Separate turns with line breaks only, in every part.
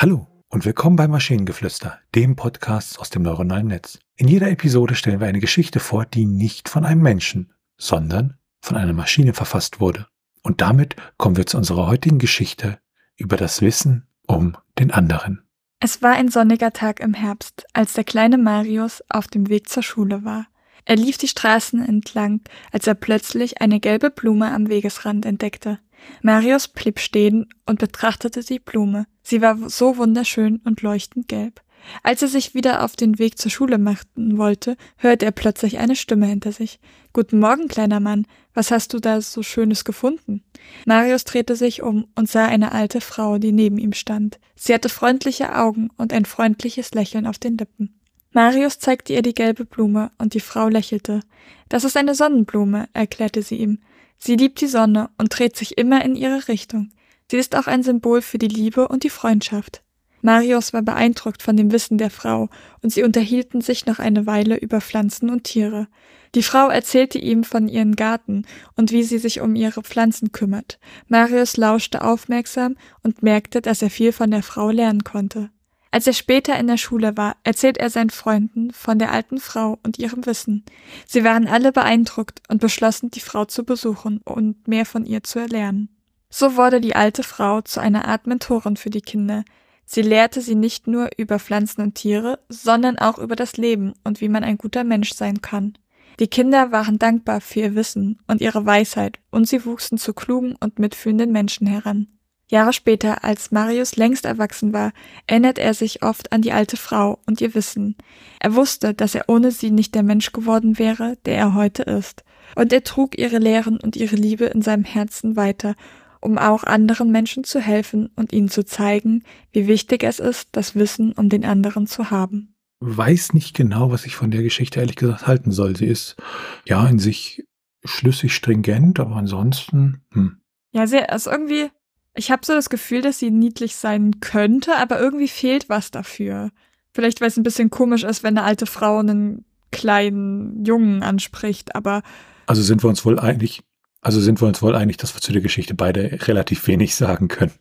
Hallo und willkommen bei Maschinengeflüster, dem Podcast aus dem neuronalen Netz. In jeder Episode stellen wir eine Geschichte vor, die nicht von einem Menschen, sondern von einer Maschine verfasst wurde. Und damit kommen wir zu unserer heutigen Geschichte über das Wissen um den anderen.
Es war ein sonniger Tag im Herbst, als der kleine Marius auf dem Weg zur Schule war. Er lief die Straßen entlang, als er plötzlich eine gelbe Blume am Wegesrand entdeckte. Marius blieb stehen und betrachtete die Blume. Sie war so wunderschön und leuchtend gelb. Als er sich wieder auf den Weg zur Schule machen wollte, hörte er plötzlich eine Stimme hinter sich. Guten Morgen, kleiner Mann. Was hast du da so Schönes gefunden? Marius drehte sich um und sah eine alte Frau, die neben ihm stand. Sie hatte freundliche Augen und ein freundliches Lächeln auf den Lippen. Marius zeigte ihr die gelbe Blume und die Frau lächelte. Das ist eine Sonnenblume, erklärte sie ihm. Sie liebt die Sonne und dreht sich immer in ihre Richtung. Sie ist auch ein Symbol für die Liebe und die Freundschaft. Marius war beeindruckt von dem Wissen der Frau, und sie unterhielten sich noch eine Weile über Pflanzen und Tiere. Die Frau erzählte ihm von ihren Garten und wie sie sich um ihre Pflanzen kümmert. Marius lauschte aufmerksam und merkte, dass er viel von der Frau lernen konnte. Als er später in der Schule war, erzählt er seinen Freunden von der alten Frau und ihrem Wissen. Sie waren alle beeindruckt und beschlossen, die Frau zu besuchen und mehr von ihr zu erlernen. So wurde die alte Frau zu einer Art Mentorin für die Kinder. Sie lehrte sie nicht nur über Pflanzen und Tiere, sondern auch über das Leben und wie man ein guter Mensch sein kann. Die Kinder waren dankbar für ihr Wissen und ihre Weisheit und sie wuchsen zu klugen und mitfühlenden Menschen heran. Jahre später, als Marius längst erwachsen war, erinnert er sich oft an die alte Frau und ihr Wissen. Er wusste, dass er ohne sie nicht der Mensch geworden wäre, der er heute ist. Und er trug ihre Lehren und ihre Liebe in seinem Herzen weiter, um auch anderen Menschen zu helfen und ihnen zu zeigen, wie wichtig es ist, das Wissen um den anderen zu haben.
Weiß nicht genau, was ich von der Geschichte ehrlich gesagt halten soll. Sie ist ja in sich schlüssig stringent, aber ansonsten. Hm.
Ja, sie ist irgendwie ich habe so das Gefühl, dass sie niedlich sein könnte, aber irgendwie fehlt was dafür. Vielleicht, weil es ein bisschen komisch ist, wenn eine alte Frau einen kleinen Jungen anspricht, aber.
Also sind wir uns wohl einig, also sind wir uns wohl einig, dass wir zu der Geschichte beide relativ wenig sagen können.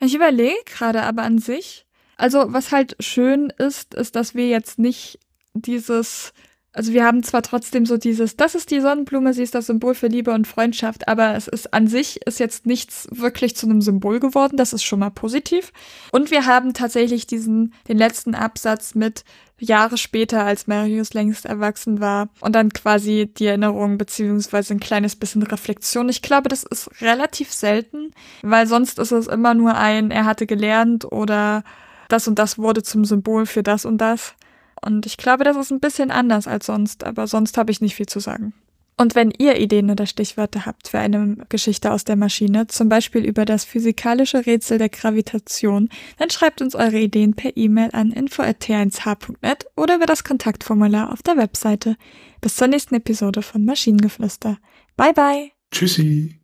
Ich überlege gerade aber an sich. Also, was halt schön ist, ist, dass wir jetzt nicht dieses also wir haben zwar trotzdem so dieses, das ist die Sonnenblume, sie ist das Symbol für Liebe und Freundschaft, aber es ist an sich ist jetzt nichts wirklich zu einem Symbol geworden, das ist schon mal positiv. Und wir haben tatsächlich diesen, den letzten Absatz mit Jahre später, als Marius längst erwachsen war und dann quasi die Erinnerung beziehungsweise ein kleines bisschen Reflexion. Ich glaube, das ist relativ selten, weil sonst ist es immer nur ein, er hatte gelernt oder das und das wurde zum Symbol für das und das. Und ich glaube, das ist ein bisschen anders als sonst, aber sonst habe ich nicht viel zu sagen. Und wenn ihr Ideen oder Stichwörter habt für eine Geschichte aus der Maschine, zum Beispiel über das physikalische Rätsel der Gravitation, dann schreibt uns eure Ideen per E-Mail an info.t1h.net oder über das Kontaktformular auf der Webseite. Bis zur nächsten Episode von Maschinengeflüster. Bye bye.
Tschüssi.